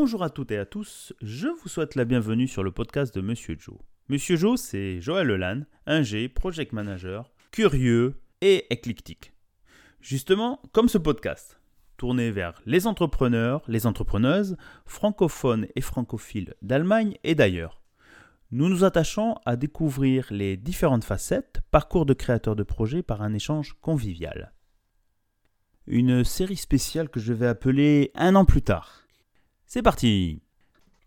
Bonjour à toutes et à tous, je vous souhaite la bienvenue sur le podcast de Monsieur Joe. Monsieur Joe, c'est Joël Lelan, G project manager, curieux et éclectique. Justement, comme ce podcast, tourné vers les entrepreneurs, les entrepreneuses, francophones et francophiles d'Allemagne et d'ailleurs. Nous nous attachons à découvrir les différentes facettes, parcours de créateurs de projets par un échange convivial. Une série spéciale que je vais appeler Un an plus tard. C'est parti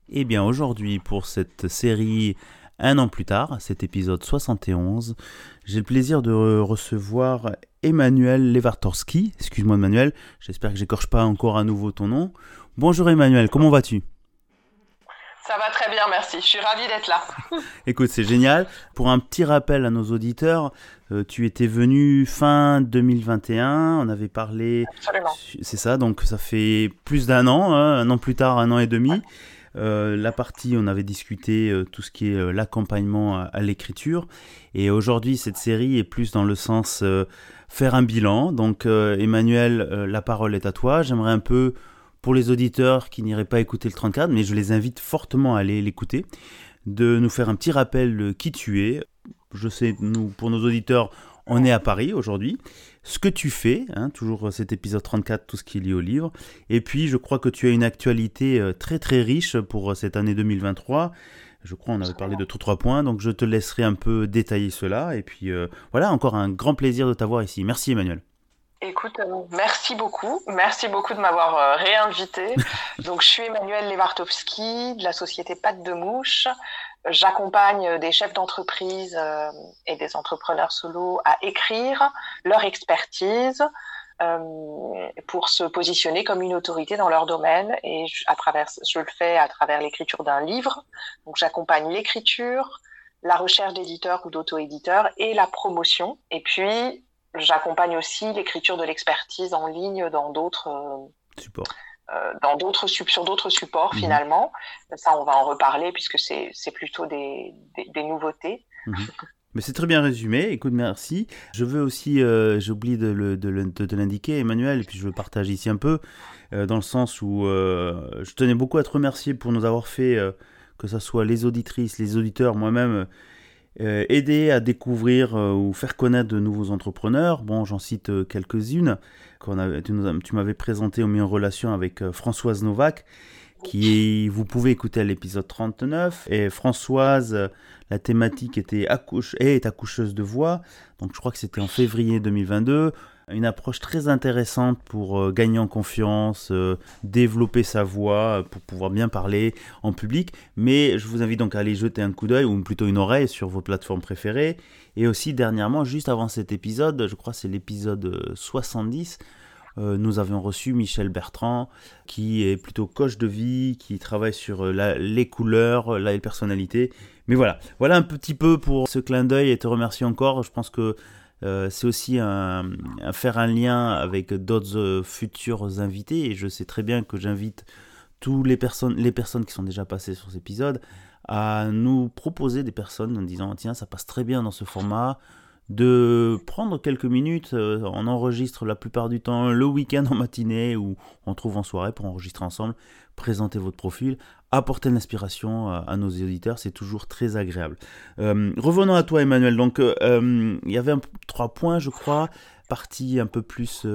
Eh bien aujourd'hui pour cette série un an plus tard, cet épisode 71, j'ai le plaisir de recevoir Emmanuel Lewartorski. Excuse-moi Emmanuel, j'espère que j'écorche pas encore à nouveau ton nom. Bonjour Emmanuel, comment vas-tu? Ça va très bien, merci. Je suis ravie d'être là. Écoute, c'est génial. Pour un petit rappel à nos auditeurs, euh, tu étais venu fin 2021. On avait parlé. Absolument. C'est ça, donc ça fait plus d'un an, hein, un an plus tard, un an et demi. Euh, la partie, on avait discuté euh, tout ce qui est l'accompagnement à, l'écriture. Et aujourd'hui, cette série est plus dans le sens faire un bilan. Donc, Emmanuel, la parole est à toi. J'aimerais un peu pour les auditeurs qui n'iraient pas écouter le 34, mais je les invite fortement à aller l'écouter, de nous faire un petit rappel de qui tu es. Je sais, pour nos auditeurs, on est à Paris aujourd'hui. Ce que tu fais, hein, toujours cet épisode 34, tout ce qui est lié au livre. Et puis, je crois que tu as une actualité euh, très très riche pour cette année 2023. Je crois on avait parlé de tous trois points, donc je te laisserai un peu détailler cela. Et puis euh, voilà, encore un grand plaisir de t'avoir ici. Merci Emmanuel. Écoute, euh, merci beaucoup. Merci beaucoup de m'avoir euh, réinvité. Donc, je suis Emmanuel Lewartowski de la société Pâte de Mouche. J'accompagne des chefs d'entreprise euh, et des entrepreneurs solo à écrire leur expertise pour se positionner comme une autorité dans leur domaine. Et à travers, je le fais à travers l'écriture d'un livre. Donc, j'accompagne l'écriture, la recherche d'éditeurs ou d'auto-éditeurs et la promotion. Et puis, j'accompagne aussi l'écriture de l'expertise en ligne dans d'autres euh, supports. Euh, dans d'autres sur d'autres supports mhm. finalement. Ça, on va en reparler puisque c'est plutôt des, des, nouveautés. Mhm. Mais c'est très bien résumé. Écoute, merci. Je veux aussi, euh, j'oublie de, de, de, l'indiquer, Emmanuel, et puis je le partage ici un peu, dans le sens où je tenais beaucoup à te remercier pour nous avoir fait, que ce soit les auditrices, les auditeurs, moi-même, euh, aider à découvrir euh, ou faire connaître de nouveaux entrepreneurs. Bon, j'en cite euh, quelques-unes. Tu, m'avais présenté au mis en relation avec Françoise Novak, qui vous pouvez écouter à l'épisode 39. Et Françoise, la thématique était accouche, est accoucheuse de voix. Donc je crois que c'était en février 2022 une approche très intéressante pour euh, gagner en confiance, euh, développer sa voix, euh, pour pouvoir bien parler en public. Mais je vous invite donc à aller jeter un coup d'œil, ou plutôt une oreille, sur vos plateformes préférées. Et aussi, dernièrement, juste avant cet épisode, je crois c'est l'épisode 70, nous avions reçu Michel Bertrand, qui est plutôt coach de vie, qui travaille sur les couleurs, la personnalité. Mais voilà, voilà un petit peu pour ce clin d'œil et te remercier encore. Je pense que euh, c'est aussi faire un lien avec d'autres euh, futurs invités. Et je sais très bien que j'invite toutes les personnes, les personnes qui sont déjà passées sur cet épisode à nous proposer des personnes en disant tiens ça passe très bien dans ce format. De prendre quelques minutes, euh, on enregistre la plupart du temps le week-end en matinée ou on trouve en soirée pour enregistrer ensemble, présenter votre profil, apporter l'inspiration à, nos auditeurs, c'est toujours très agréable. Euh, revenons à toi Emmanuel, donc euh, il y avait trois points je crois, partie un peu plus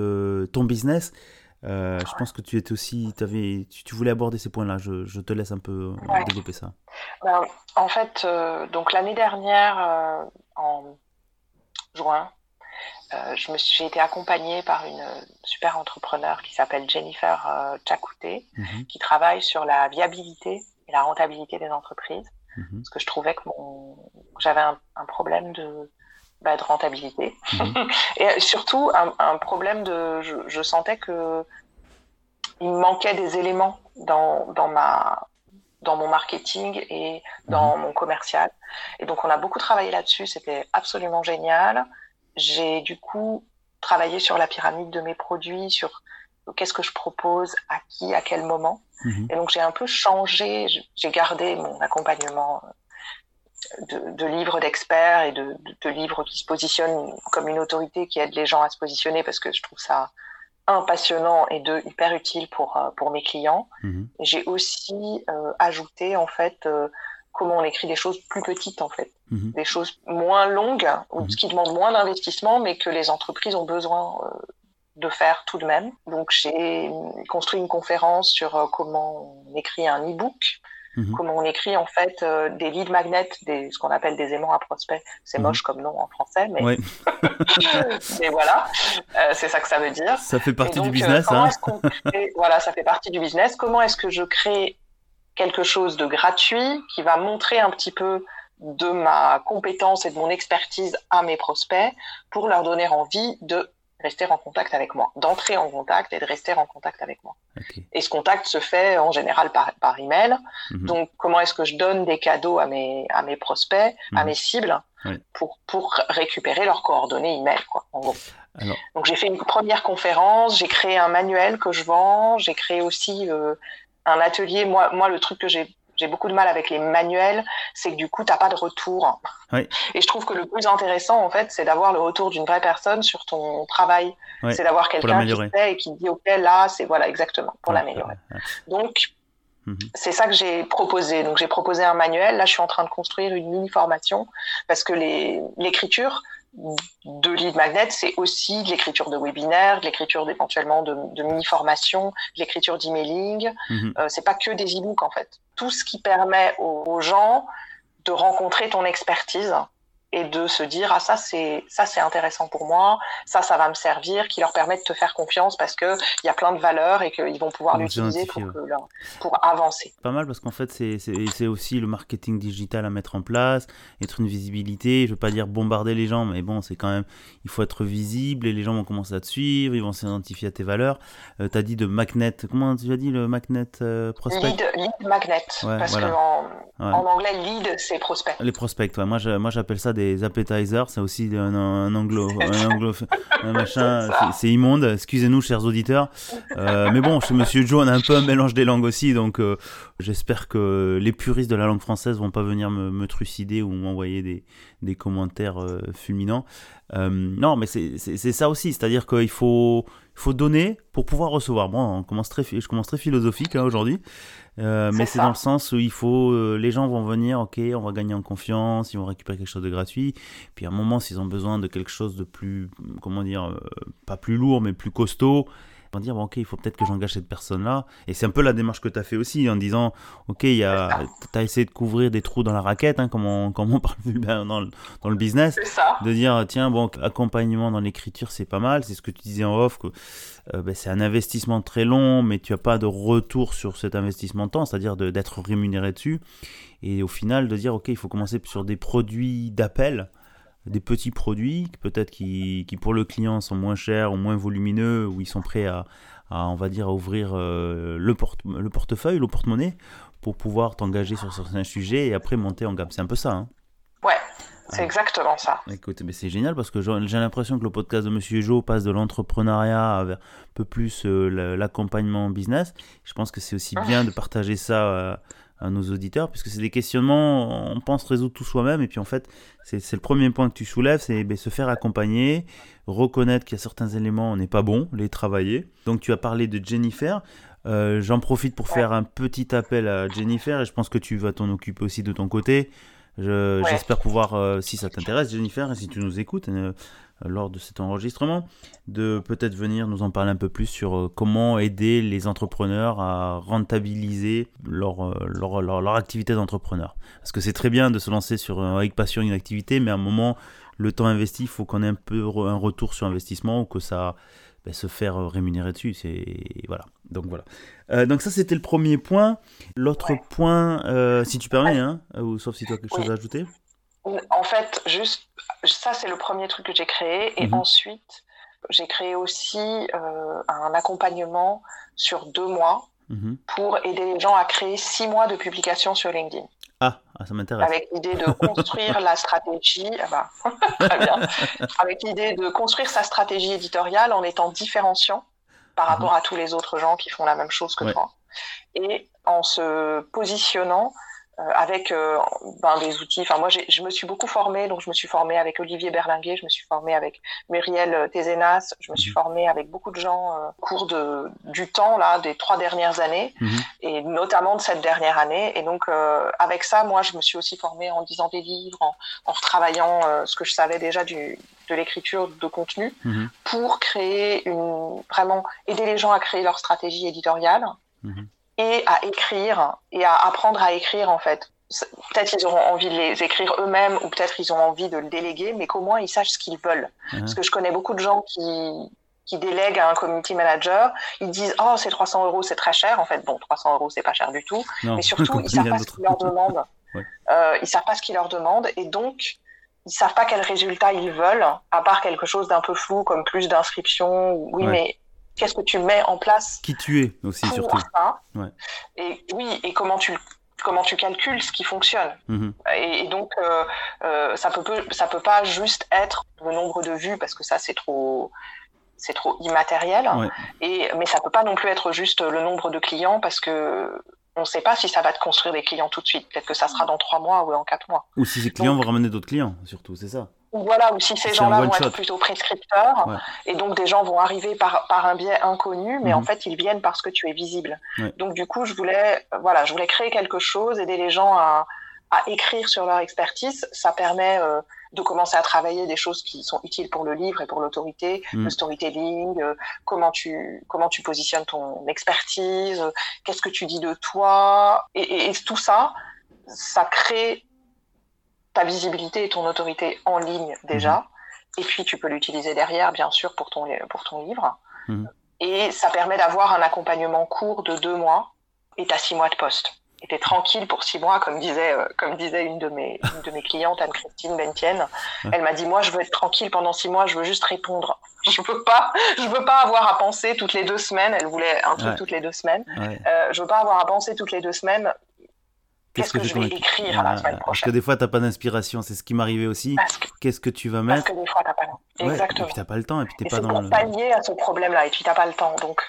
ton business. je pense que tu étais aussi, avais, tu, voulais aborder ces points-là. Je, te laisse un peu développer ça. Ben, en fait, donc l'année dernière, en juin, euh, j'ai été accompagnée par une super entrepreneur qui s'appelle Jennifer euh, Chakouté, mhm. qui travaille sur la viabilité et la rentabilité des entreprises. Mhm. Parce que je trouvais que, j'avais un, problème de, bah, de rentabilité. Mhm. et surtout, un, problème de. Je, sentais que il me manquait des éléments dans, dans ma dans mon marketing et dans mon commercial. Et donc, on a beaucoup travaillé là-dessus. C'était absolument génial j'ai du coup travaillé sur la pyramide de mes produits, sur qu'est-ce que je propose, à qui, à quel moment. Mhm. Et donc j'ai un peu changé, j'ai gardé mon accompagnement euh, de, livres d'experts et de, livres qui se positionnent comme une autorité qui aide les gens à se positionner parce que je trouve ça un, passionnant et deux, hyper utile pour, pour mes clients. Mhm. J'ai aussi ajouté, en fait, comment on écrit des choses plus petites, en fait. Mhm. Des choses moins longues, ou mhm. qui demandent moins d'investissement, mais que les entreprises ont besoin de faire tout de même. Donc j'ai construit une conférence sur comment on écrit un e-book Mhm. Comment on écrit en fait euh, des lead magnets, des, ce qu'on appelle des aimants à prospects. C'est mhm. moche comme nom en français, mais, mais voilà, euh, c'est ça que ça veut dire. Ça fait partie du euh, business. Hein. voilà, ça fait partie du business. Comment est-ce que je crée quelque chose de gratuit qui va montrer un petit peu de ma compétence et de mon expertise à mes prospects pour leur donner envie de rester en contact avec moi, d'entrer en contact et de rester en contact avec moi. Et ce contact se fait en général par, par email. Mhm. Donc, comment est-ce que je donne des cadeaux à mes, à mes prospects, à mhm. mes cibles, pour, pour récupérer leurs coordonnées email, quoi, en gros. Donc, j'ai fait une première conférence, j'ai créé un manuel que je vends, j'ai créé aussi euh, un atelier. Moi, moi, le truc que j'ai j'ai beaucoup de mal avec les manuels, c'est que du coup, tu n'as pas de retour. Et je trouve que le plus intéressant, en fait, c'est d'avoir le retour d'une vraie personne sur ton travail. C'est d'avoir quelqu'un qui sait et qui dit, OK, là, c'est voilà, exactement, pour l'améliorer. Donc, mhm. C'est ça que j'ai proposé. Donc j'ai proposé un manuel. Là, je suis en train de construire une mini formation parce que l'écriture, de lead magnet, c'est aussi de l'écriture de webinaires, de l'écriture éventuellement de, de mini-formations, de l'écriture d'emailing. Mm -hmm. c'est pas que des e-books en fait. Tout ce qui permet aux gens de rencontrer ton expertise et de se dire ah ça c'est ça c'est intéressant pour moi ça ça va me servir qui leur permet de te faire confiance parce que il y a plein de valeurs et qu'ils vont pouvoir l'utiliser pour, pour avancer. Pas mal parce qu'en fait c'est aussi le marketing digital à mettre en place être une visibilité. Je veux pas dire bombarder les gens mais bon c'est quand même il faut être visible et les gens vont commencer à te suivre ils vont s'identifier à tes valeurs. Euh, tu as dit de magnet comment tu as dit le magnet euh, prospect? Lead, lead magnet parce que en, en, anglais lead c'est prospect. Les prospects moi moi j'appelle ça des appetizers, c'est aussi un, anglo, un, anglo, un machin, c'est immonde. Excusez-nous, chers auditeurs. Euh, mais bon, chez Monsieur Joe, on a un peu un mélange des langues aussi, donc euh, j'espère que les puristes de la langue française vont pas venir me, me trucider ou m'envoyer des, des commentaires euh, fulminants. Euh, non, mais c'est ça aussi, c'est-à-dire qu'il faut, faut donner pour pouvoir recevoir. Moi, on commence très, je commence très philosophique hein, aujourd'hui. Euh, mais c'est dans le sens où il faut, euh, les gens vont venir, ok, on va gagner en confiance, ils vont récupérer quelque chose de gratuit. Puis à un moment, s'ils ont besoin de quelque chose de plus, comment dire, euh, pas plus lourd, mais plus costaud, dire, bon, ok, il faut peut-être que j'engage cette personne-là. Et c'est un peu la démarche que tu as fait aussi en disant, ok, tu as essayé de couvrir des trous dans la raquette, hein, comme, on, comme on parle dans le, dans le business. Ça. De dire, tiens, bon, accompagnement dans l'écriture, c'est pas mal. C'est ce que tu disais en off, que euh, ben, c'est un investissement très long, mais tu n'as pas de retour sur cet investissement de temps, c'est-à-dire d'être rémunéré dessus. Et au final, de dire, OK, il faut commencer sur des produits d'appel, des petits produits, peut-être qui, qui, pour le client sont moins chers ou moins volumineux, où ils sont prêts à, on va dire, à ouvrir euh, le, porte, le portefeuille, le porte-monnaie, pour pouvoir t'engager sur certains sujets et après monter en gamme. C'est un peu ça. Hein ouais, c'est exactement ça. Écoute, mais c'est génial parce que j'ai l'impression que le podcast de Monsieur Joe passe de l'entrepreneuriat vers un peu plus euh, l'accompagnement business. Je pense que c'est aussi bien de partager ça euh, à nos auditeurs puisque c'est des questionnements, on pense résoudre tout soi-même et puis en fait, c'est le premier point que tu soulèves, c'est ben, se faire accompagner, reconnaître qu'il y a certains éléments, on n'est pas bon, les travailler. Donc tu as parlé de Jennifer. Euh, j'en profite pour faire un petit appel à Jennifer et je pense que tu vas t'en occuper aussi de ton côté. J'espère pouvoir, euh, si ça t'intéresse, Jennifer, et si tu nous écoutes euh, lors de cet enregistrement, de peut-être venir nous en parler un peu plus sur euh, comment aider les entrepreneurs à rentabiliser leur, leur, leur, activité d'entrepreneur. Parce que c'est très bien de se lancer sur, avec passion une activité, mais à un moment, le temps investi, il faut qu'on ait un peu un retour sur investissement ou que ça ben, se faire rémunérer dessus. C'est voilà. Donc voilà. Euh, donc ça c'était le premier point. L'autre point, euh, si tu permets, hein, ou sauf si tu as quelque chose à ajouter. En fait, juste ça c'est le premier truc que j'ai créé et mhm. ensuite j'ai créé aussi euh, un accompagnement sur deux mois mhm. pour aider les gens à créer six mois de publication sur LinkedIn. Ah, ah ça m'intéresse. Avec l'idée de construire la stratégie, ah bah, très bien. Avec l'idée de construire sa stratégie éditoriale en étant différenciant par rapport mhm. à tous les autres gens qui font la même chose que toi. Et en se positionnant avec euh, ben, des outils. Enfin, moi, je me suis beaucoup formée, donc je me suis formée avec Olivier Berlinguet, je me suis formée avec Muriel Tézénas, je me suis mhm. formée avec beaucoup de gens euh, au cours de, du temps, là, des trois dernières années, mhm. et notamment de cette dernière année. Et donc, avec ça, moi, je me suis aussi formée en lisant des livres, en, en retravaillant ce que je savais déjà du, de l'écriture de contenu, mhm. pour créer une, vraiment aider les gens à créer leur stratégie éditoriale et à écrire et à apprendre à écrire en fait. Peut-être ils auront envie de les écrire eux-mêmes ou peut-être ils ont envie de le déléguer, mais qu'au moins ils sachent ce qu'ils veulent. Uh-huh. Parce que je connais beaucoup de gens qui, qui délèguent à un community manager, ils disent oh c'est 300 euros c'est très cher en fait bon 300 euros c'est pas cher du tout, mais surtout ils savent pas ce qu'ils leur demandent, euh, ils savent pas ce qu'ils leur demandent et donc ils savent pas quel résultat ils veulent à part quelque chose d'un peu flou comme plus d'inscriptions oui mais qu'est-ce que tu mets en place Qui tu es aussi, surtout. Et oui, et comment tu comment tu calcules ce qui fonctionne. Mhm. Et, donc, euh, euh, ça peut ça peut pas juste être le nombre de vues parce que ça c'est trop c'est trop immatériel. Et mais ça peut pas non plus être juste le nombre de clients parce que on ne sait pas si ça va te construire des clients tout de suite. Peut-être que ça sera dans trois mois ou en quatre mois. Ou si ces clients vont ramener d'autres clients, surtout, c'est ça. Voilà, ou si ces gens-là vont être plutôt prescripteurs, et donc des gens vont arriver par, par un biais inconnu, mais en mhm. fait ils viennent parce que tu es visible. Donc du coup, je voulais, voilà, je voulais créer quelque chose, aider les gens à, à écrire sur leur expertise. Ça permet euh, de commencer à travailler des choses qui sont utiles pour le livre et pour l'autorité, mhm. le storytelling, euh, comment tu comment tu positionnes ton expertise, qu'est-ce que tu dis de toi, et, et tout ça, ça crée ta visibilité et ton autorité en ligne déjà. Mhm. Et puis tu peux l'utiliser derrière, bien sûr, pour ton, pour ton livre. Mhm. Et ça permet d'avoir un accompagnement court de deux mois et tu six mois de poste. Et tu tranquille pour six mois, comme disait, euh, comme disait une, de mes, une de mes clientes, Anne-Christine Bentienne. Elle m'a dit, moi, je veux être tranquille pendant six mois, je veux juste répondre. Je veux pas, je veux pas avoir à penser toutes les deux semaines. Elle voulait un truc toutes les deux semaines. Euh, je veux pas avoir à penser toutes les deux semaines Qu'est-ce que, je vais écrire la semaine prochaine Parce que des fois, tu n'as pas d'inspiration. C'est ce qui m'arrivait aussi. Qu'est-ce que tu vas mettre Parce que des fois, tu n'as pas Exactement. et puis, tu n'as pas le temps. Et puis, t'es pas dans pour pallier à ce problème-là. Et puis, tu n'as pas le temps. Donc,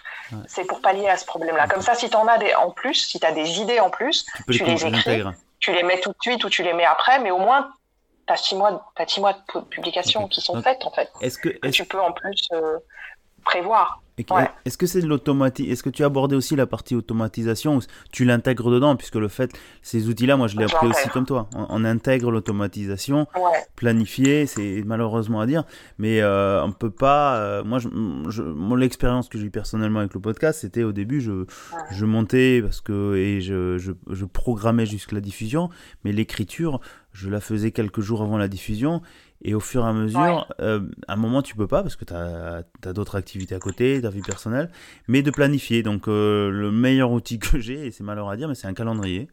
c'est pour pallier à ce problème-là. Comme ça, si tu en as des en plus, si tu as des idées en plus, tu, les, les écris. Tu les mets tout de suite ou tu les mets après. Mais au moins, tu as six mois, as six mois de publication qui sont faites, en fait. Est-ce que, tu peux en plus euh, prévoir. Est-ce que c'est de l'automatisation Est-ce que tu as abordé aussi la partie automatisation ou tu l'intègres dedans Puisque le fait, ces outils-là, moi je l'ai appris aussi comme toi. On, intègre l'automatisation, planifier, c'est malheureusement à dire, mais euh, on peut pas. Euh, moi, je, mon expérience que j'ai eu personnellement avec le podcast, c'était au début, je, je montais parce que et je, je, je programmais jusqu'à la diffusion, mais l'écriture, je la faisais quelques jours avant la diffusion et au fur et à mesure, euh, à un moment, tu peux pas parce que tu as, d'autres activités à côté, ta vie personnelle, mais de planifier. Donc, euh, le meilleur outil que j'ai, et c'est malheureux à dire, mais c'est un calendrier.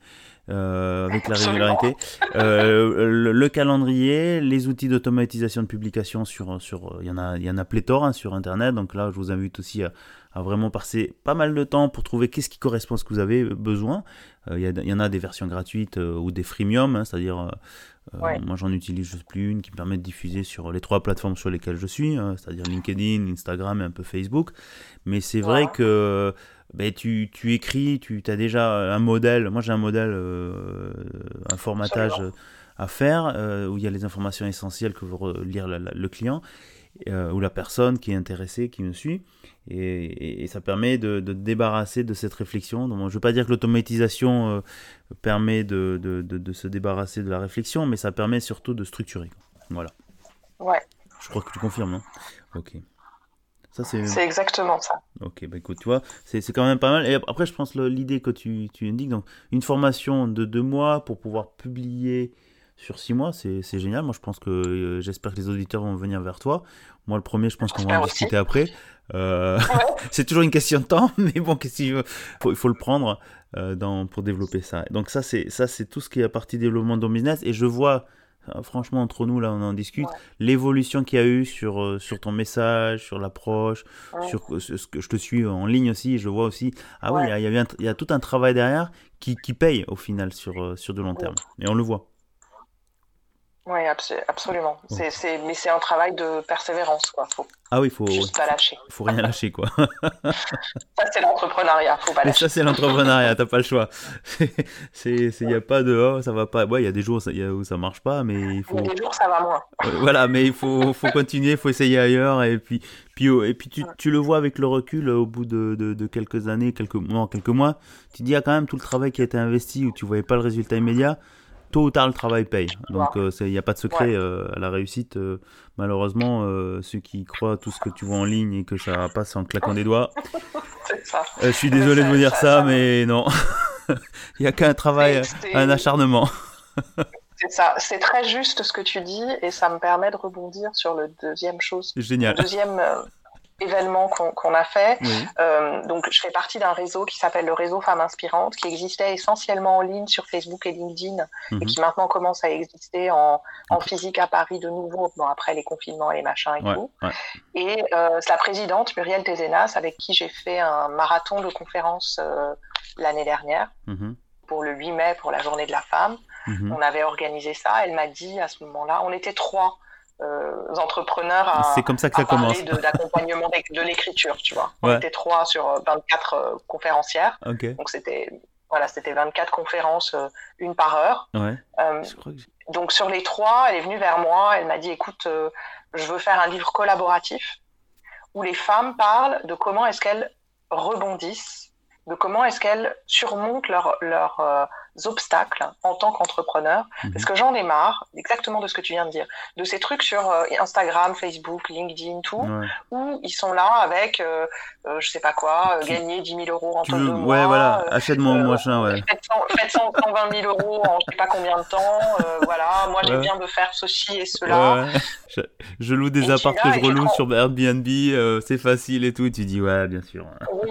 Euh, avec la régularité. le, calendrier, les outils d'automatisation de publication sur, sur, il y en a, il y en a pléthore hein, sur Internet. Donc là, je vous invite aussi à, à vraiment passer pas mal de temps pour trouver qu'est-ce qui correspond à ce que vous avez besoin. Il y, y, en a des versions gratuites ou des freemium, hein, c'est-à-dire euh, moi, j'en utilise juste plus une qui me permet de diffuser sur les trois plateformes sur lesquelles je suis, hein, c'est-à-dire LinkedIn, Instagram et un peu Facebook. Mais c'est vrai que ben, tu, tu, écris, tu as déjà un modèle. Moi, j'ai un modèle, euh, un formatage à faire euh, où il y a les informations essentielles que veut lire le client ou la personne qui est intéressée, qui me suit. Et, ça permet de, de, débarrasser de cette réflexion. Donc, je ne veux pas dire que l'automatisation euh, permet de, de, se débarrasser de la réflexion, mais ça permet surtout de structurer. Voilà. Ouais. Je crois que tu confirmes, hein Ok. C'est... exactement ça. Ok, bah écoute, tu vois, c'est, quand même pas mal. Et après, je pense l'idée que tu, tu indiques, donc une formation de deux mois pour pouvoir publier sur six mois, c'est, génial. Moi, je pense que euh, j'espère que les auditeurs vont venir vers toi. Moi, le premier, je pense qu'on va en discuter après. Euh, c'est toujours une question de temps, mais bon, qu'est-ce qu'il faut, il faut le prendre euh, dans, pour développer ça. Donc ça, c'est ça, c'est tout ce qui est à partie développement de business. Et je vois, euh, franchement, entre nous là, on en discute, l'évolution qu'il y a eu sur sur ton message, sur l'approche, sur ce que je te suis en ligne aussi. Je vois aussi, ah oui, il y, a, il y a tout un travail derrière qui, qui paye au final sur sur de long terme. Et on le voit. Oui, absolument. Mais c'est un travail de persévérance, quoi. Faut ah oui, faut juste pas lâcher. Faut rien lâcher, quoi. ça c'est l'entrepreneuriat, faut pas lâcher. ça c'est l'entrepreneuriat, t'as pas le choix. C'est, il y a pas de oh ça va pas. Ouais, il y a des jours où ça marche pas, mais il faut. Il y a des jours ça va moins. voilà, mais il faut, faut continuer, il faut essayer ailleurs et puis, puis oh, et puis tu, tu, le vois avec le recul au bout de, de, de quelques années, quelques mois, quelques mois, tu dis il y a quand même tout le travail qui a été investi où tu voyais pas le résultat immédiat tôt ou tard, le travail paye. Donc, il euh, n'y a pas de secret euh, à la réussite. Euh, malheureusement, ceux qui croient tout ce que tu vois en ligne et que ça passe en claquant des doigts. je suis désolé de vous dire ça, mais non. Il n'y a qu'un travail, un acharnement. C'est ça, c'est très juste ce que tu dis et ça me permet de rebondir sur le deuxième chose. Génial. Deuxième événement qu'on a fait. Euh, donc, je fais partie d'un réseau qui s'appelle le réseau Femmes Inspirantes, qui existait essentiellement en ligne sur Facebook et LinkedIn, et mhm. qui maintenant commence à exister en, en, physique à Paris de nouveau, bon, après les confinements et les machins et tout. Et euh, la présidente, Muriel Tézénas, avec qui j'ai fait un marathon de conférences euh, l'année dernière, mhm. pour le 8 mai, pour la journée de la femme. Mhm. On avait organisé ça. Elle m'a dit à ce moment-là, on était trois entrepreneurs à, c'est comme ça que ça commence. d'accompagnement de l'écriture, tu vois. On était trois sur 24 euh, euh, conférencières. Donc c'était voilà, c'était 24 conférences, une par heure. Donc sur les trois, elle est venue vers moi, elle m'a dit écoute, je veux faire un livre collaboratif où les femmes parlent de comment est-ce qu'elles rebondissent, de comment est-ce qu'elles surmontent leurs leur, obstacles en tant qu'entrepreneur, mhm. parce que j'en ai marre, exactement de ce que tu viens de dire, de ces trucs sur euh, Instagram, Facebook, LinkedIn, tout, où ils sont là avec, euh, euh, je sais pas quoi, gagner 10 000 euros en deux mois. Ouais, voilà, achète-moi mon machin, ouais. Faites 120 000 euros en je sais pas combien de temps, voilà, moi j'ai bien de faire ceci et cela. Je, loue des apparts que je reloue sur Airbnb, c'est facile et tout, tu dis ouais, bien sûr. Oui.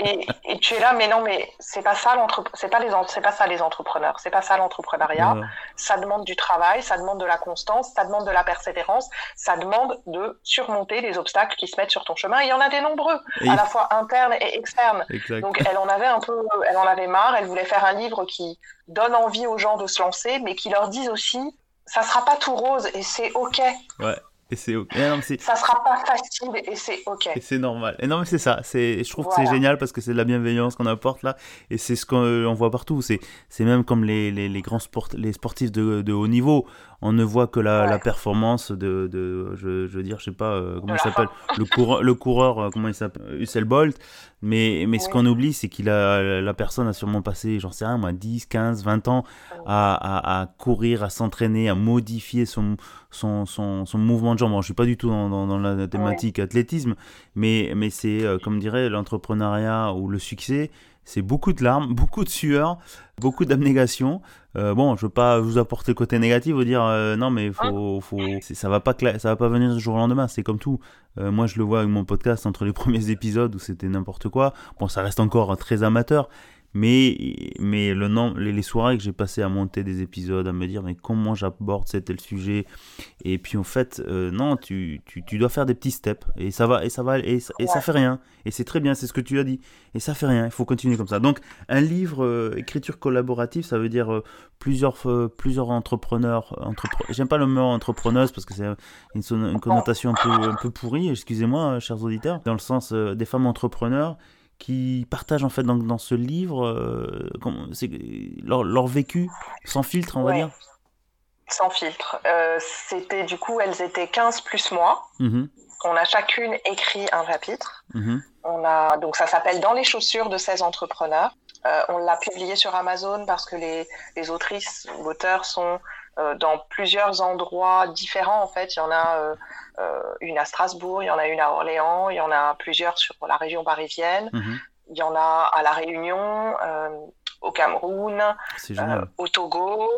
et, et, tu es là, mais non, mais c'est pas ça l'entreprise, c'est pas les c'est pas ça les entrepreneurs, c'est pas ça l'entrepreneuriat. Ça demande du travail, ça demande de la constance, ça demande de la persévérance, ça demande de surmonter les obstacles qui se mettent sur ton chemin. il y en a des nombreux, à la fois internes et externes. Donc elle en avait un peu, elle en avait marre. Elle voulait faire un livre qui donne envie aux gens de se lancer, mais qui leur dise aussi, ça sera pas tout rose et c'est ok. Ouais. Et c'est ok. ça sera pas facile et c'est ok. Et c'est normal. Et non, mais c'est ça. C'est, je trouve que c'est génial parce que c'est de la bienveillance qu'on apporte là. Et c'est ce qu'on voit partout. C'est, c'est même comme les, les, les grands sport, les sportifs de, de haut niveau on ne voit que la, la performance de, de, je, je veux dire, je sais pas euh, comment il s'appelle, le coureur, le coureur, euh, comment il s'appelle, Usain Bolt. Mais, mais ce qu'on oublie, c'est qu'il a, la personne a sûrement passé, j'en sais rien, moi, 10, 15, 20 ans à, à, à courir, à s'entraîner, à modifier son, son, son, son, mouvement de jambes. Bon, je suis pas du tout dans, dans, dans la thématique athlétisme, mais, mais c'est, euh, comme dirait l'entrepreneuriat ou le succès, c'est beaucoup de larmes, beaucoup de sueur, beaucoup d'abnégation. Euh, bon, je veux pas vous apporter le côté négatif, vous dire euh, non, mais faut, faut, ça va pas, ça va pas venir du jour au lendemain. C'est comme tout. Euh, moi, je le vois avec mon podcast entre les premiers épisodes où c'était n'importe quoi. Bon, ça reste encore très amateur, mais, mais le nom, les, soirées que j'ai passées à monter des épisodes, à me dire mais comment j'aborde cet tel sujet, et puis en fait, euh, non, tu, tu, tu, dois faire des petits steps, et ça va, et ça va, et, et ça fait rien, et c'est très bien, c'est ce que tu as dit, et ça fait rien, il faut continuer comme ça. Donc, un livre, euh, écriture collaborative, ça veut dire euh, plusieurs, plusieurs entrepreneurs, j'aime pas le mot entrepreneuse parce que c'est une, une, connotation un peu, un peu pourrie, excusez-moi, chers auditeurs, dans le sens des femmes entrepreneurs qui partagent en fait dans, dans ce livre euh, leur, leur, vécu sans filtre, on va dire Sans filtre. Euh, c'était du coup, elles étaient 15 plus moi. Mm-hmm. On a chacune écrit un chapitre. Mm-hmm. On a, donc ça s'appelle Dans les chaussures de 16 entrepreneurs. Euh, on l'a publié sur Amazon parce que les, les autrices ou auteurs sont dans plusieurs endroits différents. En fait, il y en a euh, euh, une à Strasbourg, il y en a une à Orléans, il y en a plusieurs sur la région parisienne. Mhm. Il y en a à La Réunion, au Cameroun, au Togo.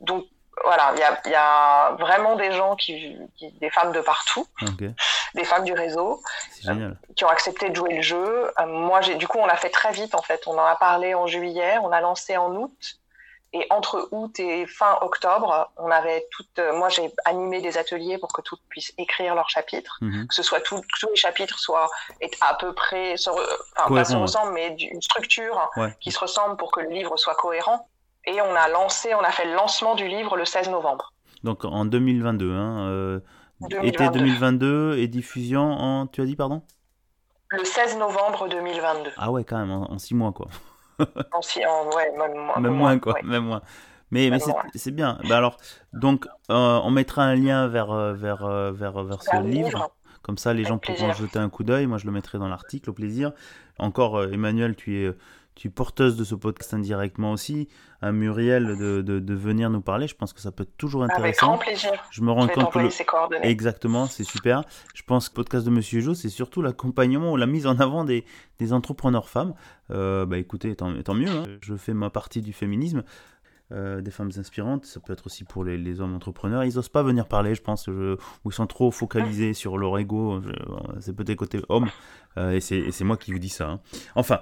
donc voilà, il y a, vraiment des gens qui, des femmes de partout, des femmes du réseau, qui ont accepté de jouer le jeu. moi, j'ai, du coup, on l'a fait très vite en fait. On en a parlé en juillet, on a lancé en août. Et entre août et fin octobre, on avait toutes. Euh, moi, j'ai animé des ateliers pour que toutes puissent écrire leurs chapitres, mhm. que ce soit tous les chapitres soient à peu près, enfin pas se ressemblent, mais une structure qui se ressemble pour que le livre soit cohérent. Et on a lancé, on a fait le lancement du livre le 16 novembre. Donc en 2022, hein, euh, été 2022 et diffusion en, tu as dit pardon? Le 16 novembre 2022. Ah ouais, quand même, en, six mois quoi. En six, en, ouais, même, moins, même moins, quoi, même moins. Mais, mais c'est bien. Bah alors, donc, euh, on mettra un lien vers, euh, vers, vers, vers ce livre. Comme ça, les gens pourront jeter un coup d'œil. Moi, je le mettrai dans l'article, au plaisir. Encore, Emmanuel, tu es tu es porteuse de ce podcast indirectement aussi, à Muriel de, de, venir nous parler. Je pense que ça peut être toujours intéressant. Avec grand plaisir. Je me rends compte que exactement, c'est super. Je pense que le podcast de Monsieur Jo, c'est surtout l'accompagnement ou la mise en avant des, des entrepreneurs femmes. Euh, bah écoutez, tant, tant mieux. Hein. Je fais ma partie du féminisme. Euh, des femmes inspirantes, ça peut être aussi pour les, les hommes entrepreneurs. Ils n'osent pas venir parler, je pense, je, ou ils sont trop focalisés sur leur ego. C'est peut-être côté homme, euh, et c'est moi qui vous dis ça. Hein. Enfin.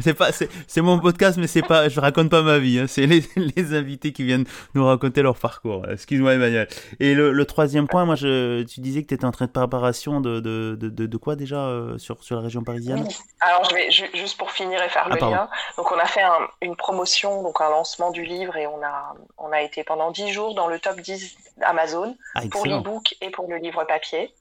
C'est pas. c'est mon podcast, mais c'est pas. Je raconte pas ma vie. Hein. C'est les, les, invités qui viennent nous raconter leur parcours. Excuse-moi, Emmanuel. Et le, le, troisième point, moi, je, tu disais que tu étais en train de préparation de, de, de, de quoi déjà euh, sur, sur la région parisienne? Alors, je vais juste pour finir et faire le ah, lien. Donc, on a fait une promotion, donc un lancement du livre, et on a, on a été pendant 10 jours dans le top 10 Amazon ah, pour l'e-book et pour le livre papier.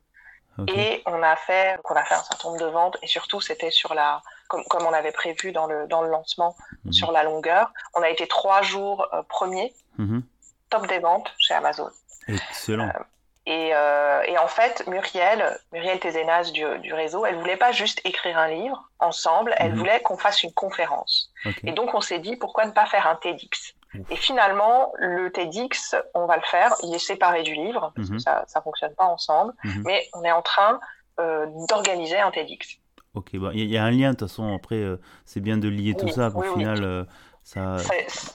Et on a fait, on a fait un certain nombre de ventes et surtout c'était sur la, comme, comme, on avait prévu dans le dans le lancement, mhm. sur la longueur. On a été trois jours euh, premiers, mhm. top des ventes chez Amazon. Excellent. Euh, et, euh, et, en fait, Muriel, Muriel Tézénas du, du, réseau, elle voulait pas juste écrire un livre ensemble, elle mhm. voulait qu'on fasse une conférence. Et donc on s'est dit pourquoi ne pas faire un TEDx? Et finalement, le TEDx, on va le faire. Il est séparé du livre, parce que mhm. ça ne fonctionne pas ensemble. Mhm. Mais on est en train euh, d'organiser un TEDx. Ok, il y, a un lien, de toute façon. Après, euh, c'est bien de lier tout ça. Au final, euh, ça,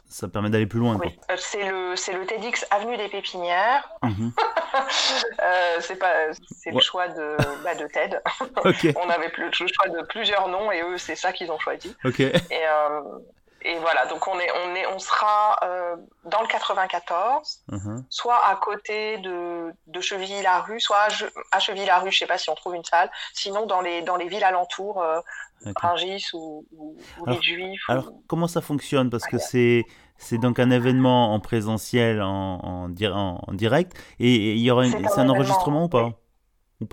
ça permet d'aller plus loin. Oui. c'est le, le TEDx Avenue des Pépinières. Mhm. c'est pas, c'est le choix de, bah, de TED. on avait le choix de plusieurs noms et eux, c'est ça qu'ils ont choisi. Ok. Et, et voilà, donc on est, on est, on sera euh, dans le 94, uh-huh. soit à côté de, de Chevilly-la-Rue, soit à, Chevilly-la-Rue, je sais pas si on trouve une salle. Sinon, dans les, dans les villes alentours, euh, Rungis ou, ou, les Juifs. Alors, comment ça fonctionne? Parce que c'est, c'est donc un événement en présentiel, en, en, en direct, et il y aura, c'est un, enregistrement ou pas?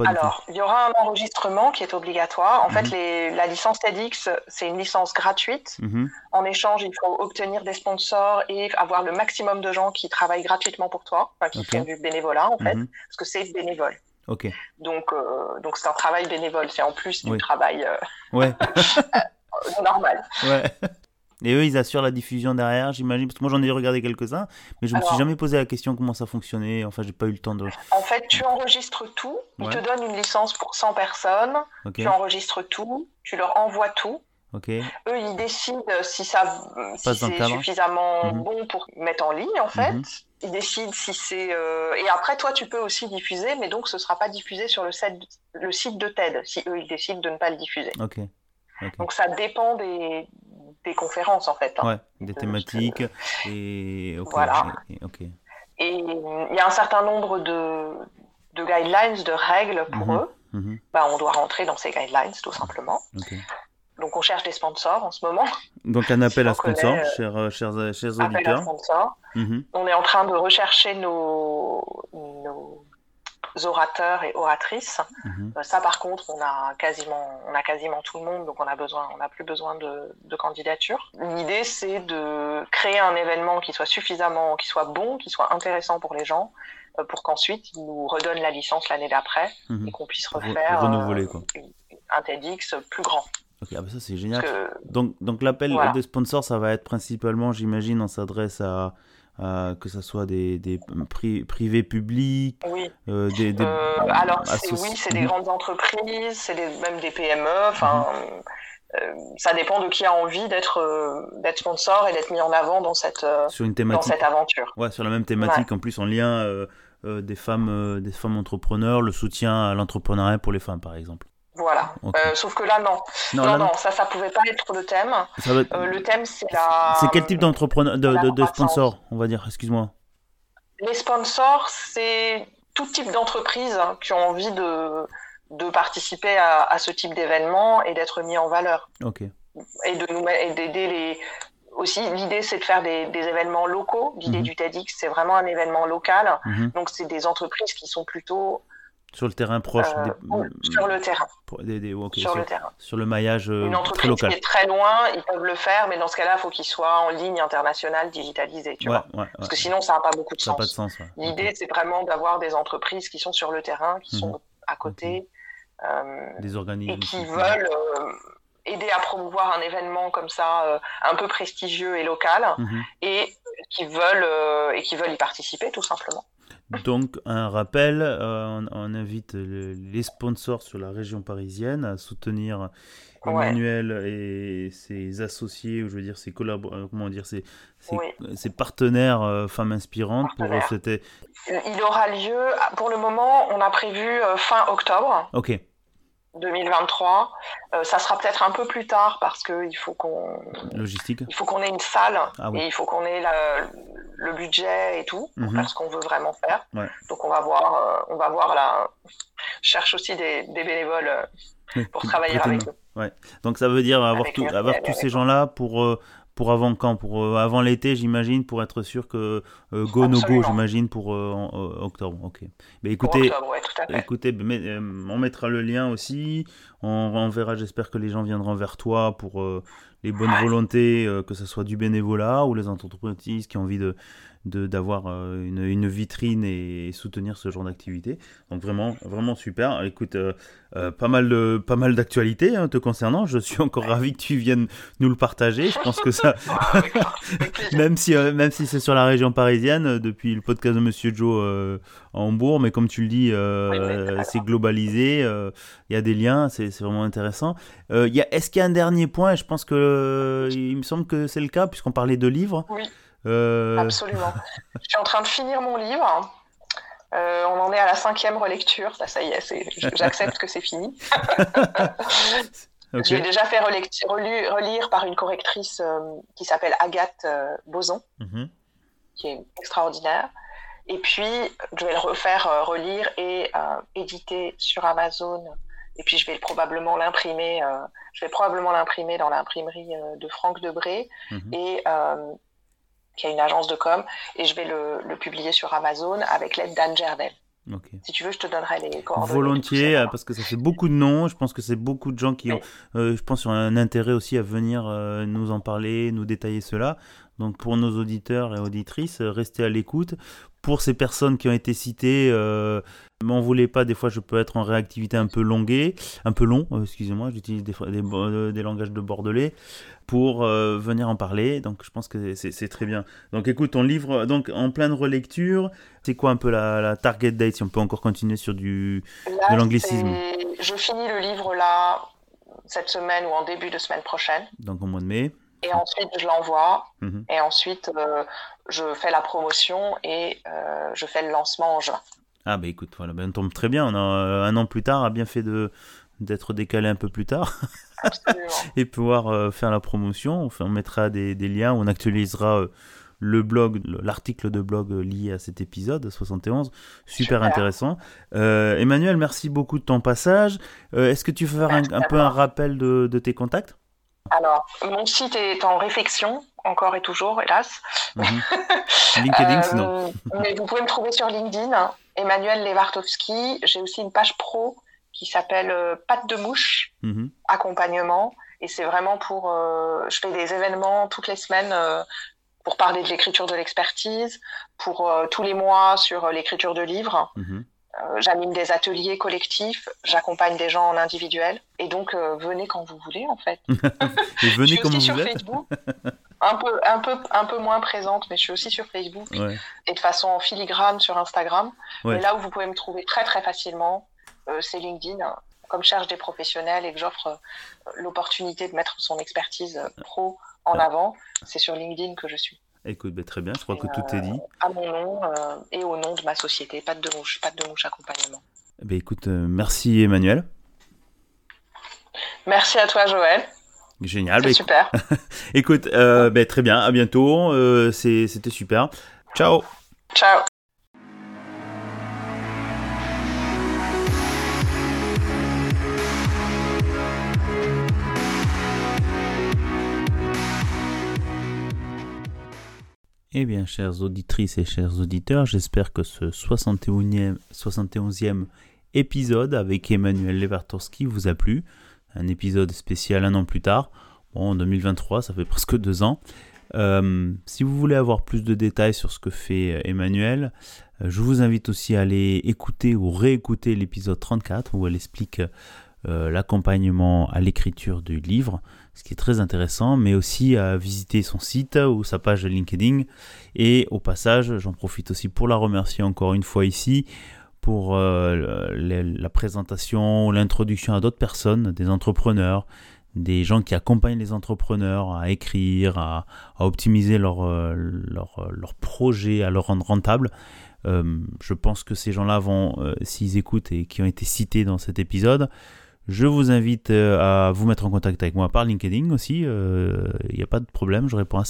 Alors, il y aura un enregistrement qui est obligatoire. En fait, mhm. les, la licence TEDx, c'est une licence gratuite. Mhm. En échange, il faut obtenir des sponsors et avoir le maximum de gens qui travaillent gratuitement pour toi, enfin, qui font du bénévolat, en fait, mhm. parce que c'est bénévole. Ok. Donc, euh, donc c'est un travail bénévole. C'est en plus du travail euh, ouais. normal. Ouais. Et eux, ils assurent la diffusion derrière, j'imagine. Parce que moi, j'en ai regardé quelques-uns, mais je ne me suis jamais posé la question comment ça fonctionnait. Enfin, j'ai pas eu le temps de. En fait, tu enregistres tout. Ils te donnent une licence pour 100 personnes. Tu enregistres tout. Tu leur envoies tout. Eux, ils décident si ça, si c'est suffisamment mhm. bon pour mettre en ligne, en fait. Mhm. Ils décident si c'est. Euh, et après, toi, tu peux aussi diffuser, mais donc ce sera pas diffusé sur le, le site de TED, si eux, ils décident de ne pas le diffuser. Ok. Donc ça dépend des, des conférences en fait. Hein. ouais, des thématiques et voilà. Et il y a un certain nombre de, de guidelines, de règles pour mhm, eux. Mhm. Bah, on doit rentrer dans ces guidelines tout simplement. Donc on cherche des sponsors en ce moment. Donc un appel à sponsors, euh, chers, euh, chers, euh, chers auditeurs. Mhm. On est en train de rechercher nos, nos orateurs et oratrices. Mhm. Euh, ça, par contre, on a quasiment, on a quasiment tout le monde, donc on a besoin, on n'a plus besoin de, de candidatures. L'idée, c'est de créer un événement qui soit suffisamment, qui soit bon, qui soit intéressant pour les gens, euh, pour qu'ensuite ils nous redonnent la licence l'année d'après mhm. et qu'on puisse refaire renouveler, quoi. Euh, un TEDx plus grand. Ok, ah bah ça c'est génial. Donc, donc l'appel des sponsors, ça va être principalement, j'imagine, on s'adresse à euh, que ce soit des, des privés publics, oui. Euh, des, des euh, alors oui, c'est des mhm. grandes entreprises, c'est même des PME. Enfin, mhm. ça dépend de qui a envie d'être d'être sponsor et d'être mis en avant dans cette sur une thématique. dans cette aventure. Ouais, sur la même thématique, en plus en lien des femmes des femmes entrepreneurs, le soutien à l'entrepreneuriat pour les femmes, par exemple. Voilà. Euh, sauf que là, non. Non, non, ça, ça pouvait pas être le thème. Euh, le thème, c'est la. C'est quel type d'entrepreneur, de, de, sponsor, on va dire, excuse-moi Les sponsors, c'est tout type d'entreprises hein, qui ont envie de, de participer à, à ce type d'événement et d'être mis en valeur. Ok. et de nous et d'aider les aussi l'idée c'est de faire des, des événements locaux l'idée Mhm. du TEDx c'est vraiment un événement local Mhm. donc c'est des entreprises qui sont plutôt Sur le terrain proche. euh, des- sur le terrain des- des- sur sur, le terrain sur le maillage euh, une très entreprise local. qui est très loin ils peuvent le faire mais dans ce cas-là il faut qu'ils soient en ligne internationale digitalisée tu Ouais, vois ouais, parce que sinon ça n'a pas beaucoup de Ça sens pas de sens. ouais. L'idée, c'est vraiment d'avoir des entreprises qui sont sur le terrain, qui Mhm. sont à côté, euh, Des organismes. et qui veulent euh, aider à promouvoir un événement comme ça, euh, un peu prestigieux et local, Mhm. et qui veulent euh, et qui veulent y participer tout simplement. Donc, un rappel, euh, on, on invite le- les sponsors sur la région parisienne à soutenir Ouais. Emmanuel et ses associés, ou je veux dire ses collaborateurs, comment dire, ses, ses, Oui. ses partenaires euh, femmes inspirantes pour c'était. Il aura lieu, pour le moment, on a prévu euh, fin octobre Ok, 2023. Euh, ça sera peut-être un peu plus tard parce qu'il faut qu'on logistique. il faut qu'on ait une salle Ah oui. et il faut qu'on ait la- le budget et tout pour Mhm. faire ce qu'on veut vraiment faire. Ouais. Donc on va voir, euh, on va voir là. Cherche aussi des, des bénévoles euh, pour travailler avec eux. Donc ça veut dire avoir, tout- avoir tous ces gens-là pour, euh, pour avant quand? Pour euh, avant l'été, j'imagine, pour être sûr que euh, go no go, j'imagine, pour euh, en- octobre. Ok. Mais écoutez, octobre, ouais, tout à fait. écoutez, mais, on mettra le lien aussi. On, on verra, j'espère que les gens viendront vers toi pour les bonnes Ouais. volontés, que ce soit du bénévolat ou les entreprises qui ont envie de- d'avoir euh, une, une vitrine et, soutenir ce genre d'activité. Donc vraiment, vraiment super. Écoute, euh, euh, pas mal de pas mal d'actualités hein, te concernant. Je suis encore ravi que tu viennes nous le partager. Je pense que ça, Ah, même si euh, même si c'est sur la région parisienne, depuis le podcast de Monsieur Joe à Hambourg, mais comme tu le dis, c'est globalisé. Il y a des liens, c'est c'est vraiment intéressant. Il y a- Est-ce qu'il y a un dernier point? Je pense que il me semble que c'est le cas puisqu'on parlait de livres. Oui. Euh, Absolument. Je suis en train de finir mon livre. Euh, on en est à la cinquième relecture. Ça, ça y est, j'accepte que c'est fini. Je l'ai déjà fait relu- relire par une correctrice euh, qui s'appelle Agathe Boson, Mhm. qui est extraordinaire. Et puis, je vais le refaire euh, relire et euh, éditer sur Amazon. Et puis, je vais probablement l'imprimer. euh, je vais probablement l'imprimer dans l'imprimerie de Franck Debré Mhm. et qui a une agence de com. Et je vais le, le publier sur Amazon avec l'aide d'Anne Gerdel. Ok. Si tu veux, je te donnerai les coordonnées. Volontiers, ça. euh, parce que ça fait beaucoup de noms. Je pense que c'est beaucoup de gens qui ont, euh, je pense, ont un intérêt aussi à venir euh, nous en parler, nous détailler cela. Donc pour nos auditeurs et auditrices, restez à l'écoute. Pour ces personnes qui ont été citées, euh, m'en voulez pas. Des fois, je peux être en réactivité un peu longuée, un peu long. euh, Excusez-moi, j'utilise des, des, euh, des langages de bordelais pour euh, venir en parler. Donc je pense que c'est très bien. Donc écoute, ton livre, donc en pleine relecture. C'est quoi un peu la, la target date si on peut encore continuer sur du Là, de l'anglicisme. Je finis le livre là cette semaine ou en début de semaine prochaine. donc au mois de mai. Et ensuite, je l'envoie. Mhm. Et ensuite, euh, je fais la promotion et euh, je fais le lancement en juin. Ah bah écoute, voilà, ben, on tombe très bien. On a euh, un an plus tard, a bien fait de d'être décalé un peu plus tard et pouvoir faire la promotion. Enfin, on mettra des, des liens, on actualisera le blog, le- l'article de blog lié à cet épisode 71. Super, Super. intéressant. Euh, Emmanuel, merci beaucoup de ton passage. Euh, Est-ce que tu veux faire un, peu un rappel de, de tes contacts? Alors, mon site est en réflexion, encore et toujours, hélas. Mhm. LinkedIn, Euh, sinon. Mais vous pouvez me trouver sur LinkedIn, hein, Emmanuel Lewartowski. J'ai aussi une page pro qui s'appelle euh, Patte de mouche. Mhm. accompagnement. Et c'est vraiment pour. euh, je fais des événements toutes les semaines euh, pour parler de l'écriture de l'expertise, pour tous les mois sur l'écriture de livres. Mhm. J'anime des ateliers collectifs, j'accompagne des gens en individuel. Et donc, euh, venez quand vous voulez, en fait. Et je venez suis aussi vous sur êtes. Facebook. Un peu, un, peu, un peu moins présente, mais je suis aussi sur Facebook Ouais. et de façon en filigrane sur Instagram. Ouais. Mais là où vous pouvez me trouver très très facilement, euh, c'est LinkedIn. Comme je cherche des professionnels et que j'offre euh, l'opportunité de mettre son expertise euh, pro en avant, c'est sur LinkedIn que je suis. Écoute, ben, très bien, je crois Et, que tout est dit. À mon nom euh, et au nom de ma société, pas de mouche, pas de mouche accompagnement. Ben, écoute, euh, merci Emmanuel. Merci à toi Joël, Génial. Ben, super. Écoute, euh, très bien, à bientôt. euh, C'était super. Ciao. Ciao. Eh bien, chères auditrices et chers auditeurs, j'espère que ce 71e, 71e épisode avec Emmanuel Lewartorski vous a plu. Un épisode spécial un an plus tard. Bon, en 2023, ça fait presque deux ans. Euh, si vous voulez avoir plus de détails sur ce que fait Emmanuel, euh, je vous invite aussi à aller écouter ou réécouter l'épisode 34 où elle explique euh, l'accompagnement à l'écriture du livre, ce qui est très intéressant, mais aussi à visiter son site ou sa page LinkedIn. Et au passage, j'en profite aussi pour la remercier encore une fois ici pour euh, la présentation ou l'introduction à d'autres personnes, des entrepreneurs, des gens qui accompagnent les entrepreneurs à écrire, à, optimiser leur, leur, leur, projet, à le rendre rentable. je pense que ces gens-là vont, s'ils écoutent et qui ont été cités dans cet épisode, je vous invite euh, à vous mettre en contact avec moi par LinkedIn aussi. Il euh, n'y a pas de problème, je réponds.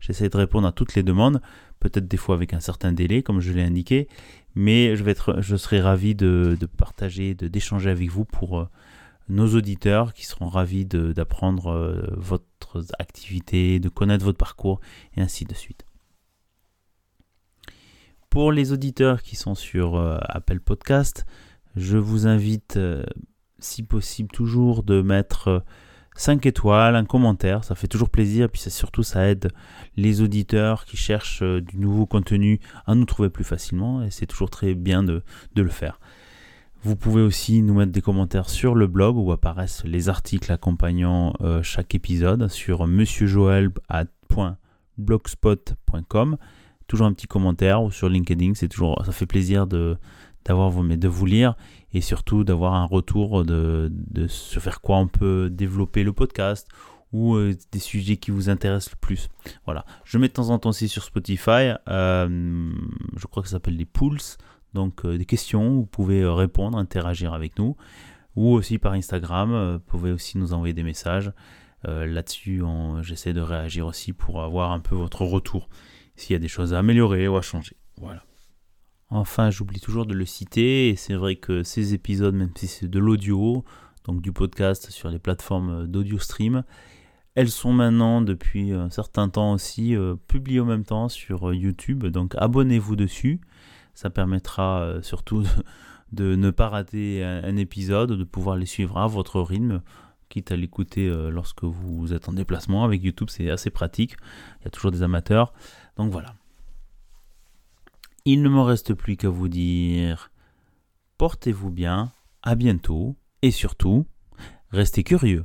J'essaie de répondre à toutes les demandes, peut-être des fois avec un certain délai, comme je l'ai indiqué. Mais je, vais être, je serai ravi de, partager, d'échanger avec vous pour euh, nos auditeurs qui seront ravis d'apprendre votre activité, de connaître votre parcours et ainsi de suite. Pour les auditeurs qui sont sur Apple Podcast, je vous invite si possible, toujours de mettre 5 euh, étoiles, un commentaire, ça fait toujours plaisir, puis surtout ça aide les auditeurs qui cherchent euh, du nouveau contenu à nous trouver plus facilement, et c'est toujours très bien de, le faire. Vous pouvez aussi nous mettre des commentaires sur le blog où apparaissent les articles accompagnant euh, chaque épisode sur monsieurjoel.blogspot.com. Toujours un petit commentaire ou sur LinkedIn, c'est toujours, ça fait plaisir de, d'avoir de vous lire et surtout d'avoir un retour de, de sur faire quoi on peut développer le podcast ou euh, des sujets qui vous intéressent le plus. Voilà. Je mets de temps en temps aussi sur Spotify, euh, je crois que ça s'appelle des pools, donc euh, des questions, vous pouvez répondre, interagir avec nous, ou aussi par Instagram, vous pouvez aussi nous envoyer des messages. Là-dessus, j'essaie de réagir aussi pour avoir un peu votre retour, s'il y a des choses à améliorer ou à changer. Voilà. Enfin, j'oublie toujours de le citer, et c'est vrai que ces épisodes, même si c'est de l'audio, donc du podcast sur les plateformes d'audio stream, elles sont maintenant depuis un certain temps aussi euh, publiées en même temps sur euh, YouTube, donc abonnez-vous dessus, ça permettra euh, surtout de, ne pas rater un, épisode, de pouvoir les suivre à votre rythme, quitte à l'écouter lorsque vous êtes en déplacement. Avec YouTube, c'est assez pratique, il y a toujours des amateurs, donc voilà. Il ne me reste plus qu'à vous dire portez-vous bien, à bientôt et surtout, restez curieux.